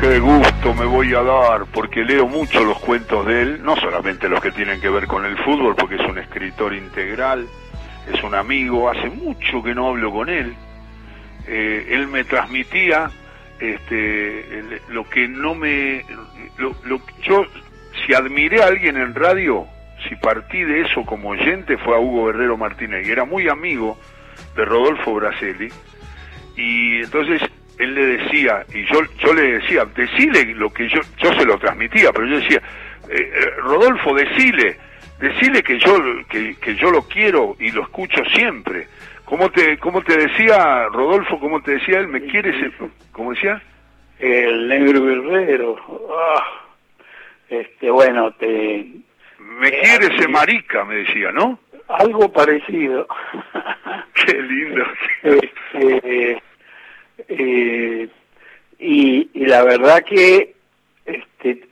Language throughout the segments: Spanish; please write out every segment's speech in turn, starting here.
Qué gusto me voy a dar, porque leo mucho los cuentos de él, no solamente los que tienen que ver con el fútbol, porque es un escritor integral, es un amigo, hace mucho que no hablo con él. Eh, él me transmitía este, lo que no me... Lo, yo, si admiré a alguien en radio, si partí de eso como oyente, fue a Hugo Guerrero Martínez, y era muy amigo de Rodolfo Braselli, y entonces él le decía, y yo, yo le decía, decile lo que yo, yo se lo transmitía, pero yo decía, eh, eh, Rodolfo, decile, decile que yo, que, que, yo lo quiero y lo escucho siempre. ¿Cómo te, cómo te decía Rodolfo, cómo te decía él, me quieres, cómo decía? El negro guerrero. Ah, este, bueno, te... Me eh, quiere ese marica, me decía, ¿no? Algo parecido. Qué lindo. Este, eh, y, la verdad que este,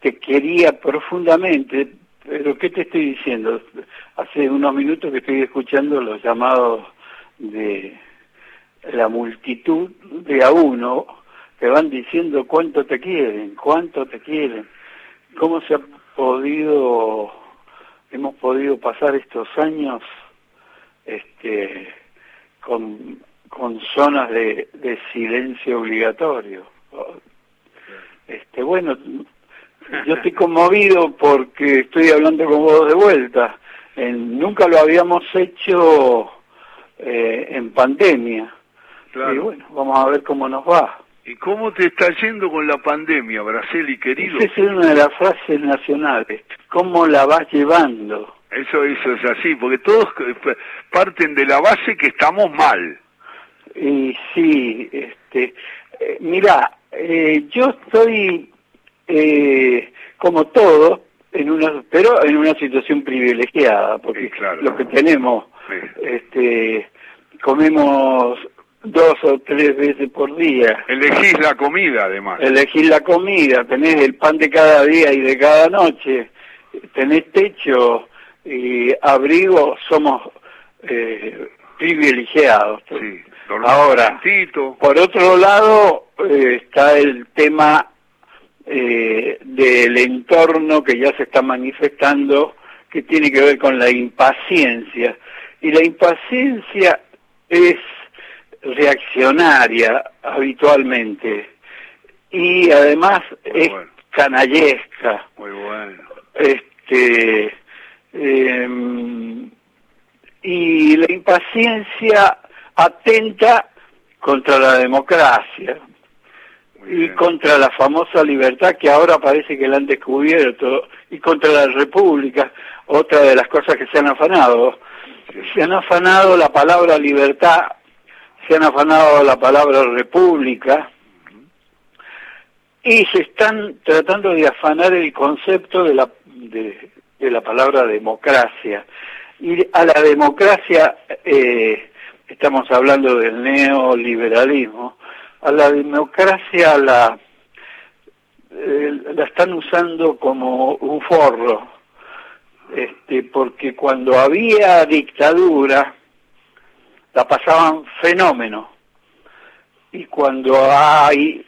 te quería profundamente, pero ¿qué te estoy diciendo? Hace unos minutos que estoy escuchando los llamados de la multitud de a uno que van diciendo cuánto te quieren, cuánto te quieren, cómo se ha podido, hemos podido pasar estos años este, con con zonas de, de silencio obligatorio. Este, bueno, yo estoy conmovido porque estoy hablando con vos de vuelta. nunca lo habíamos hecho eh, en pandemia. Y bueno, vamos a ver cómo nos va. ¿Y cómo te está yendo con la pandemia, Braceli, querido? Esa es una de las frases nacionales. ¿Cómo la vas llevando? Eso, eso es así, porque todos parten de la base que estamos mal. Y sí, este, eh, mira, eh, yo estoy eh, como todo en una, pero en una situación privilegiada, porque lo que tenemos, este, comemos dos o tres veces por día. Elegís la comida, además. Elegís la comida, tenés el pan de cada día y de cada noche, tenés techo y abrigo, somos eh, privilegiados. Sí. Ahora, por otro lado, eh, está el tema eh, del entorno que ya se está manifestando, que tiene que ver con la impaciencia. Y la impaciencia es reaccionaria habitualmente y además es canallesca. Muy bueno. Este, em, y la impaciencia atenta contra la democracia y contra la famosa libertad que ahora parece que la han descubierto y contra la república, otra de las cosas que se han afanado. Se han afanado la palabra libertad, se han afanado la palabra república y se están tratando de afanar el concepto de la, de, la palabra democracia. Y a la democracia eh, estamos hablando del neoliberalismo, a la democracia la, eh, la están usando como un forro, este, porque cuando había dictadura la pasaban fenómeno. Y cuando hay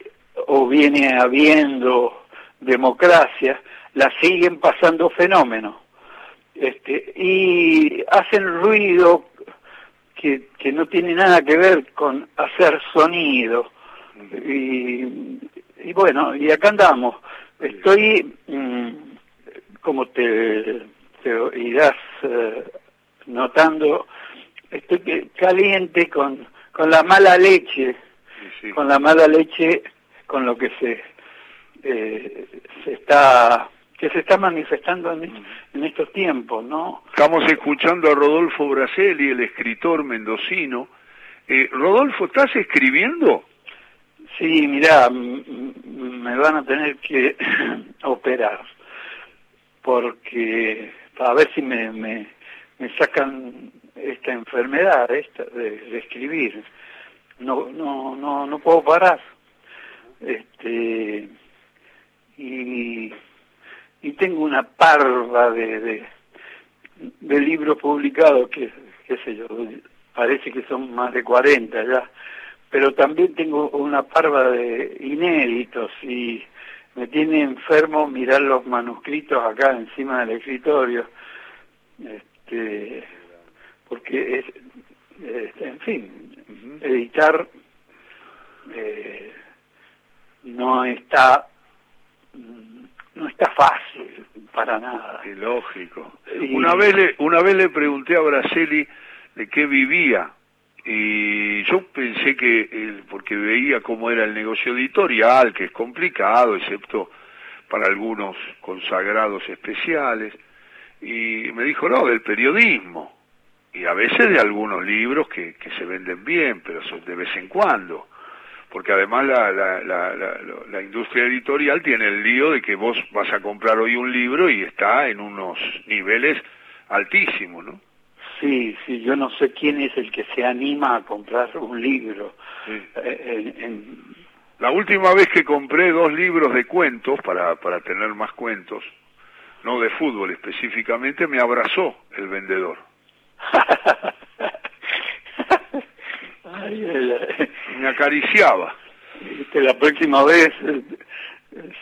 o viene habiendo democracia la siguen pasando fenómeno. Este, y hacen ruido que, no tiene nada que ver con hacer sonido. Y, bueno, y acá andamos. Estoy, mm, como te, irás eh, notando, estoy caliente con, con la mala leche, con la mala leche con lo que se, eh, se está que se está manifestando en, estos tiempos, ¿no? Estamos escuchando a Rodolfo Braselli, el escritor mendocino. Eh, Rodolfo, ¿estás escribiendo? Sí, mira, me van a tener que operar, porque a ver si me, me, sacan esta enfermedad esta de, escribir. No, no, no, no puedo parar. Este, y y tengo una parva de, de, libros publicados que, qué sé yo, parece que son más de 40 ya, pero también tengo una parva de inéditos y me tiene enfermo mirar los manuscritos acá encima del escritorio, este, porque es, este, en fin, editar eh, no está no está fácil para nada. Qué lógico. Una vez le, una vez le pregunté a Braceli de qué vivía y yo pensé que, porque veía cómo era el negocio editorial, que es complicado, excepto para algunos consagrados especiales, y me dijo, no, del periodismo, y a veces de algunos libros que, que se venden bien, pero son de vez en cuando, porque además la, la, la, la, industria editorial tiene el lío de que vos vas a comprar hoy un libro y está en unos niveles altísimos, ¿no? Sí, sí, yo no sé quién es el que se anima a comprar un libro. Eh, La última vez que compré dos libros de cuentos para, para tener más cuentos, no de fútbol específicamente, me abrazó el vendedor. me acariciaba. la próxima vez eh,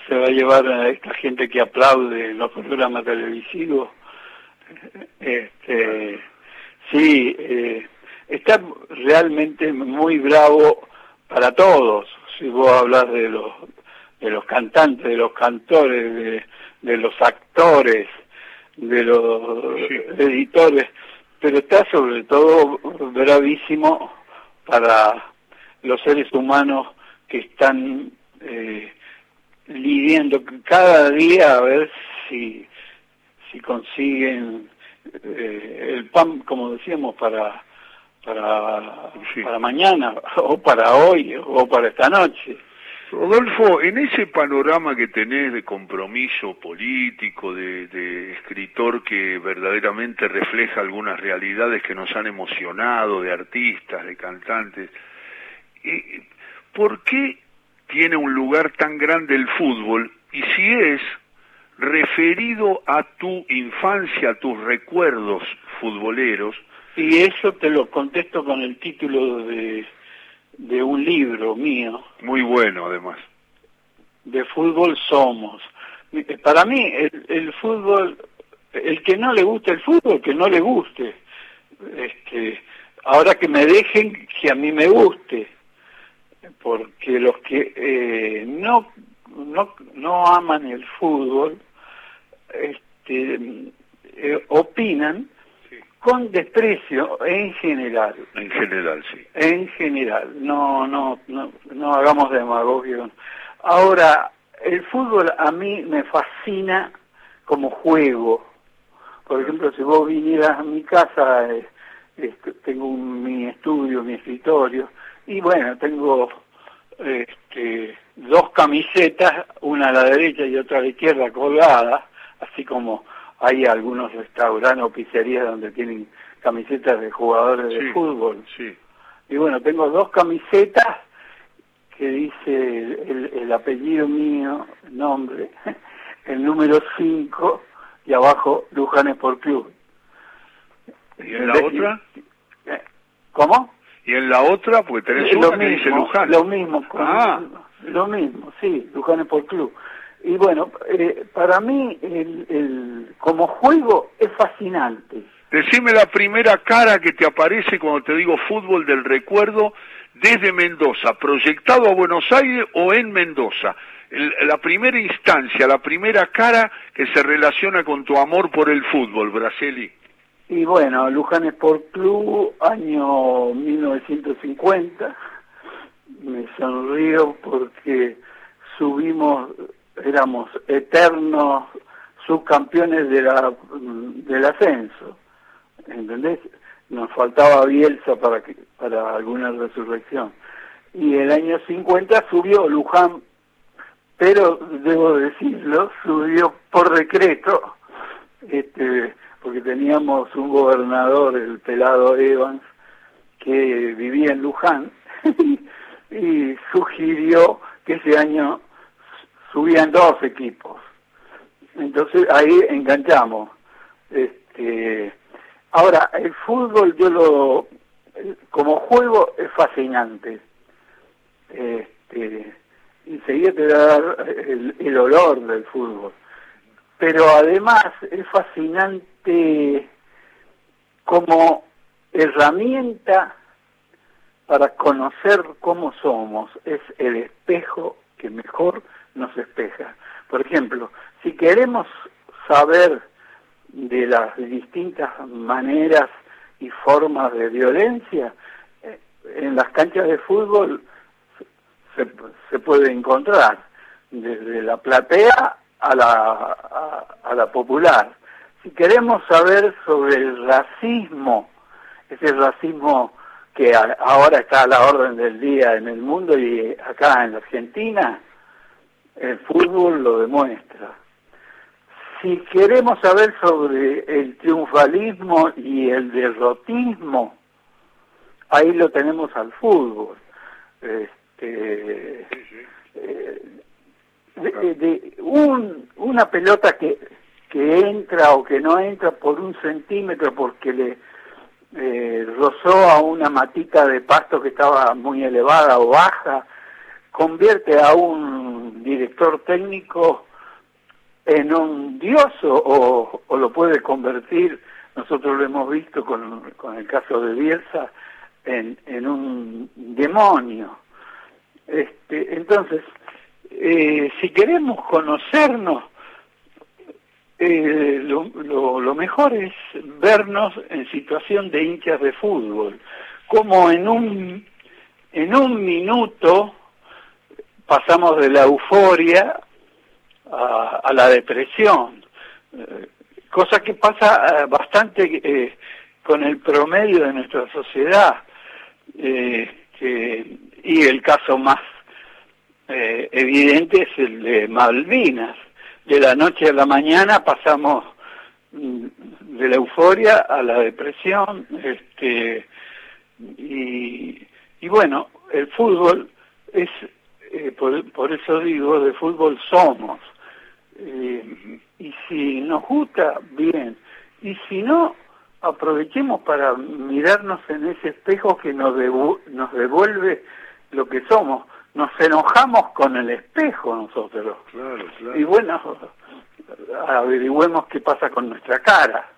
se va a llevar a esta gente que aplaude los programas televisivos. Este, Sí, eh, está realmente muy bravo para todos. Si vos hablas de los de los cantantes, de los cantores, de, los actores, de los editores, pero está sobre todo bravísimo para los seres humanos que están eh, lidiando cada día a ver si si consiguen eh, el pan, como decíamos, para para, para mañana, o para hoy, o para esta noche. Rodolfo, en ese panorama que tenés de compromiso político, de, escritor que verdaderamente refleja algunas realidades que nos han emocionado, de artistas, de cantantes, ¿por qué tiene un lugar tan grande el fútbol? Y si es referido a tu infancia, a tus recuerdos futboleros. Y eso te lo contesto con el título de, de un libro mío. Muy bueno, además. De fútbol somos. Para mí, el, el fútbol, el que no le guste el fútbol, que no le guste. Este, ahora que me dejen que a mí me guste. Porque los que eh, no, no, no aman el fútbol, este, eh, opinan con desprecio en general. En general, sí. En general, no, no, no, no hagamos demagogia. Ahora, el fútbol a mí me fascina como juego. Por ejemplo, si vos vinieras a mi casa, eh, tengo mi estudio, mi escritorio, y bueno, tengo este, dos camisetas, una a la derecha y otra a la izquierda colgadas, así como hay algunos restaurantes o pizzerías donde tienen camisetas de jugadores de fútbol. Sí. Y bueno, tengo dos camisetas que dice el, apellido mío, el nombre, el número 5 y abajo Luján por Club. ¿Y en la otra? Eh, ¿Cómo? Y en la otra, pues tenés una que dice Luján. Lo mismo, ah. lo mismo, sí, Luján por Club. Y bueno, eh, para mí el, el, como juego es fascinante. Decime la primera cara que te aparece cuando te digo fútbol del recuerdo desde Mendoza, proyectado a Buenos Aires o en Mendoza. la primera instancia, la primera cara que se relaciona con tu amor por el fútbol, Braceli. Y bueno, Luján Sport Club, año 1950. Me sonrío porque subimos éramos eternos subcampeones de la, del ascenso, ¿entendés? Nos faltaba Bielsa para, que, para alguna resurrección. Y el año 50 subió Luján, pero debo decirlo, subió por decreto, este, porque teníamos un gobernador, el pelado Evans, que vivía en Luján, y sugirió que ese año subían dos equipos. Entonces ahí enganchamos. Este, ahora, el fútbol yo lo, como juego es fascinante. este, enseguida te da el, el olor del fútbol. Pero además es fascinante como herramienta para conocer cómo somos, es el espejo que mejor nos espeja. Por ejemplo, si queremos saber de las distintas maneras y formas de violencia, eh, en las canchas de fútbol se, puede encontrar, desde la platea a la, a, la popular. Si queremos saber sobre el racismo, ese racismo que ahora está a la orden del día en el mundo y acá en Argentina, el fútbol lo demuestra. Si queremos saber sobre el triunfalismo y el derrotismo, ahí lo tenemos al fútbol. Este, eh, de, un, una pelota que, que entra o que no entra por un centímetro porque le eh, rozó a una matita de pasto que estaba muy elevada o baja, convierte a un director técnico en un dios o, lo puede convertir, nosotros lo hemos visto con, el caso de Bielsa, en, un demonio. Este, entonces, eh, si queremos conocernos, eh, lo, lo, mejor es vernos en situación de hinchas de fútbol, como en un, en un minuto pasamos de la euforia a, la depresión, eh, cosa que pasa bastante con el promedio de nuestra sociedad, y el caso más eh, evidente es el de Malvinas. De la noche a la mañana pasamos mm, de la euforia a la depresión, este, y, y bueno, el fútbol es, eh, por, eso digo, de fútbol somos. Eh, y si nos gusta, bien. Y si no, aprovechemos para mirarnos en ese espejo que nos, nos devuelve lo que somos nos enojamos con el espejo nosotros. Y bueno, averigüemos qué pasa con nuestra cara.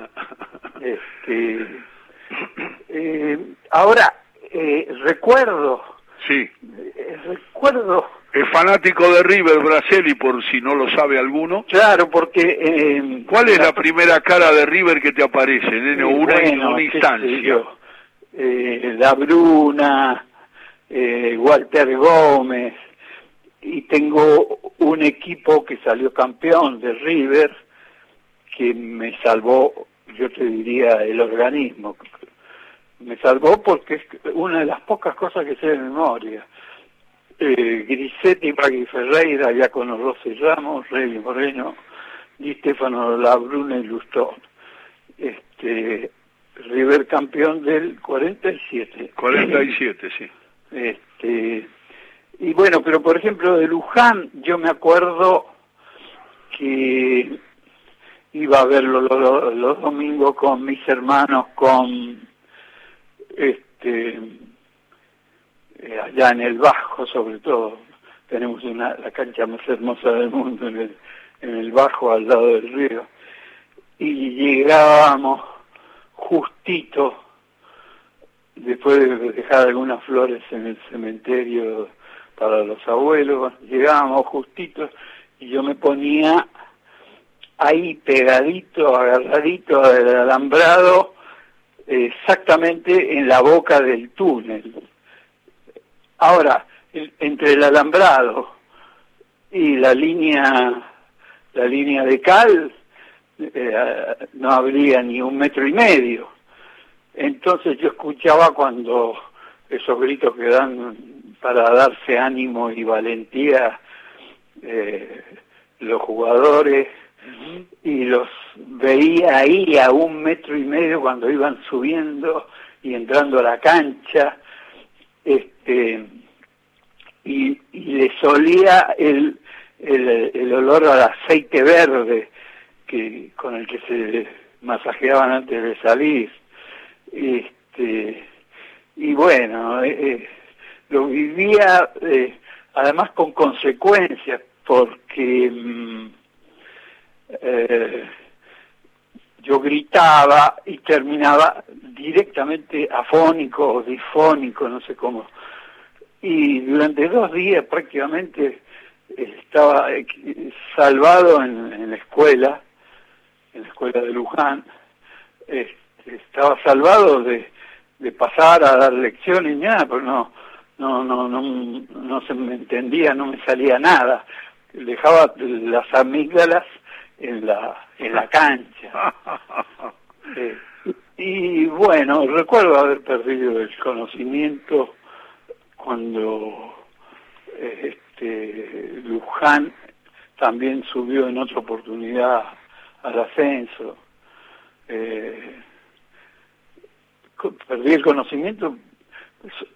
este, eh, ahora, eh, recuerdo. Sí. Eh, recuerdo. Es fanático de River Braseli, por si no lo sabe alguno. Claro, porque... ¿Cuál es la, primera cara de River que te aparece, en una, una instancia? la Bruna, eh, Walter Gómez, y tengo un equipo que salió campeón de River, que me salvó, yo te diría, el organismo. Me salvó porque es una de las pocas cosas que sé de memoria. Eh, Grisetti, Pagui Ferreira, ya con los y Ramos, Rey Moreno, Di Stefano Labruna y Lustón. Este, River campeón del 47. 47, sí. Este, y bueno, pero por ejemplo de Luján, yo me acuerdo que iba a verlo los, domingos con mis hermanos, con este eh, allá en el Bajo sobre todo. Tenemos una, la cancha más hermosa del mundo en el, en el Bajo, al lado del río. Y llegábamos justito después de dejar algunas flores en el cementerio para los abuelos, llegábamos justitos y yo me ponía ahí pegadito, agarradito del alambrado, exactamente en la boca del túnel. Ahora, entre el alambrado y la línea, la línea de cal, eh, no habría ni un metro y medio entonces yo escuchaba cuando esos gritos que dan para darse ánimo y valentía eh, los jugadores y los veía ahí a un metro y medio cuando iban subiendo y entrando a la cancha este y, y les olía el, el, el olor al aceite verde que con el que se masajeaban antes de salir. Este, y bueno, eh, eh, lo vivía eh, además con consecuencias, porque mm, yo gritaba y terminaba directamente afónico o difónico, no sé cómo. Y durante dos días prácticamente estaba salvado en, la escuela, en la escuela de Luján, este, estaba salvado de, pasar a dar lecciones y nada, pero no, no, no, no, no se me entendía, no me salía nada. Dejaba las amígdalas en la, en la cancha. Y bueno, recuerdo haber perdido el conocimiento cuando este, Luján también subió en otra oportunidad al ascenso. Eh, perdí el conocimiento.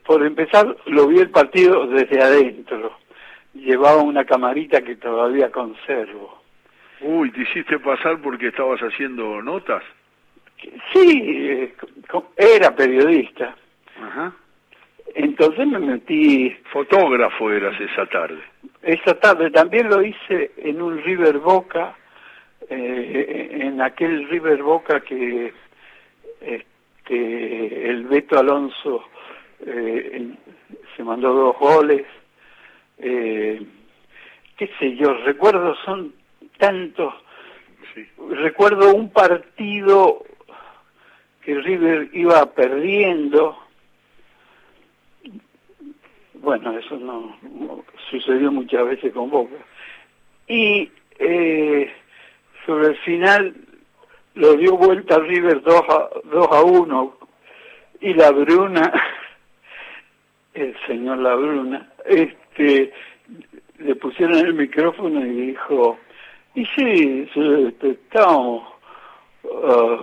Por empezar, lo vi el partido desde adentro. Llevaba una camarita que todavía conservo. Uy, ¿te hiciste pasar porque estabas haciendo notas? Sí, eh, era periodista. Ajá. Entonces me metí... Fotógrafo eras esa tarde. Esa tarde también lo hice en un River Boca, eh, en aquel River Boca que este, el Beto Alonso eh, se mandó dos goles. Eh, qué sé yo, recuerdo son tantos. Recuerdo un partido que River iba perdiendo bueno, eso no, sucedió muchas veces con Boca. Y eh, sobre el final lo dio vuelta River 2 a, 2 a 1 y la Bruna, el señor La Bruna, este, le pusieron el micrófono y dijo, y sí, este, estábamos uh,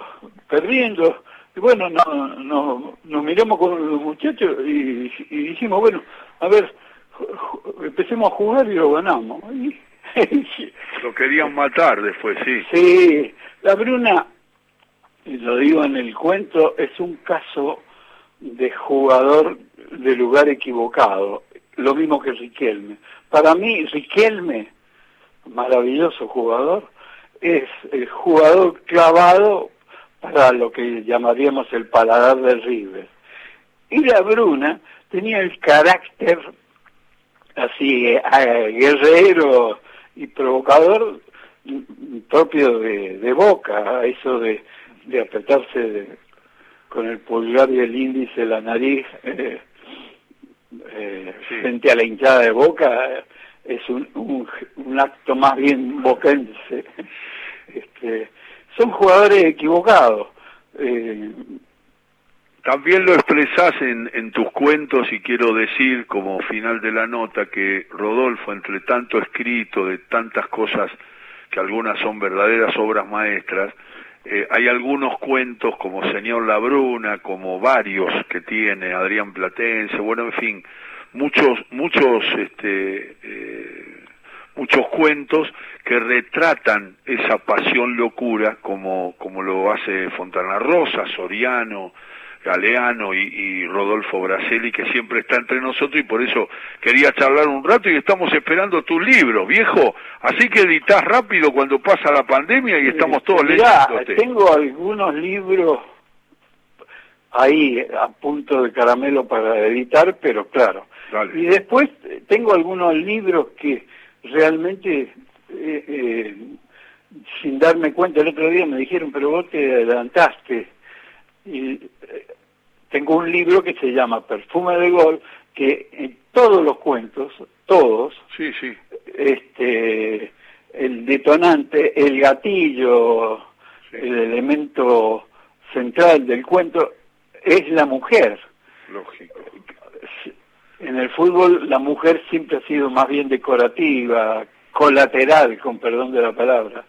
perdiendo, y bueno, no, no, nos miramos con los muchachos y, dijimos, bueno, a ver, empecemos a jugar y lo ganamos. lo querían matar después, sí. Sí, la Bruna, lo digo en el cuento, es un caso de jugador de lugar equivocado, lo mismo que Riquelme. Para mí, Riquelme, maravilloso jugador, es el jugador clavado para lo que llamaríamos el paladar del River. Y la Bruna tenía el carácter así eh, guerrero y provocador propio de, Boca, eso de, de apretarse con el pulgar y el índice la nariz eh, eh, frente a la hinchada de Boca es un, un acto más bien boquense. Este, son jugadores equivocados. Eh, también lo expresás en, en, tus cuentos y quiero decir como final de la nota que Rodolfo, entre tanto escrito de tantas cosas que algunas son verdaderas obras maestras, eh, hay algunos cuentos como Señor La Bruna, como varios que tiene Adrián Platense, bueno, en fin, muchos, muchos este, eh, muchos cuentos que retratan esa pasión locura como, como lo hace Fontana Rosa, Soriano, Galeano y, Rodolfo Braceli, que siempre está entre nosotros y por eso quería charlar un rato y estamos esperando tu libro, viejo. Así que editas rápido cuando pasa la pandemia y estamos todos leyendo. Tengo algunos libros ahí a punto de caramelo para editar, pero claro. Y después tengo algunos libros que realmente, eh, eh, sin darme cuenta, el otro día me dijeron, pero vos te adelantaste. Y eh, tengo un libro que se llama Perfume de Gol, que en todos los cuentos, todos, sí, sí. este el detonante, el gatillo, el elemento central del cuento es la mujer. Lógico en el fútbol la mujer siempre ha sido más bien decorativa, colateral, con perdón de la palabra.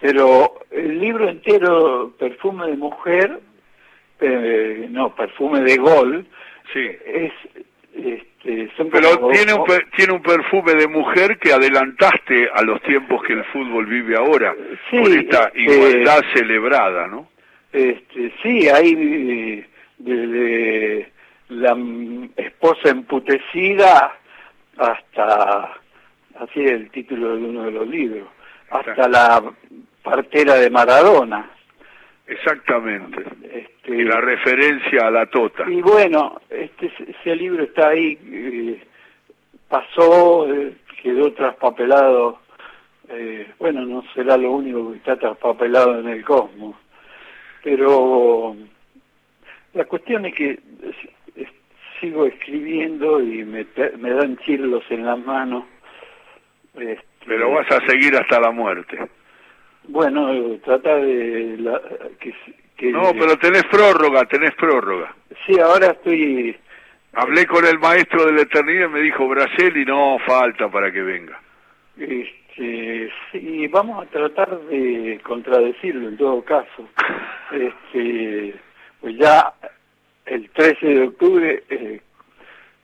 Pero el libro entero, Perfume de Mujer, eh, no, Perfume de Gol, sí. es... Este, Pero tiene un, tiene un perfume de mujer que adelantaste a los tiempos que el fútbol vive ahora, sí, con esta eh, igualdad celebrada, ¿no? Este, sí, hay desde la esposa emputecida hasta, así es el título de uno de los libros, hasta la partera de Maradona. Exactamente. Este, y la referencia a la tota. Y bueno, este, ese libro está ahí, eh, pasó, eh, quedó traspapelado, eh, bueno, no será lo único que está traspapelado en el cosmos, pero la cuestión es que sigo escribiendo y me, me dan chirlos en las manos. Este, pero vas a seguir hasta la muerte. Bueno, trata de... La, que, no, pero tenés prórroga, tenés prórroga. Sí, ahora estoy... Hablé con el maestro de la eternidad y me dijo, y no falta para que venga. Este, sí, vamos a tratar de contradecirlo en todo caso. Este, pues ya el 13 de octubre eh,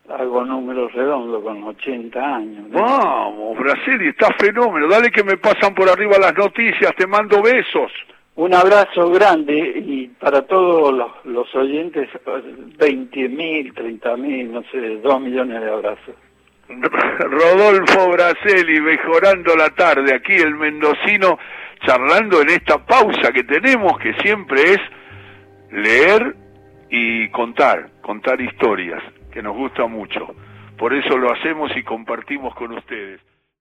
hago números redondos con 80 años. Vamos, Brasil, está fenómeno. Dale que me pasan por arriba las noticias, te mando besos. Un abrazo grande y para todos los, los oyentes, 20 mil, 30 mil, no sé, 2 millones de abrazos. Rodolfo Braceli, mejorando la tarde, aquí el mendocino, charlando en esta pausa que tenemos, que siempre es leer y contar, contar historias que nos gusta mucho. Por eso lo hacemos y compartimos con ustedes.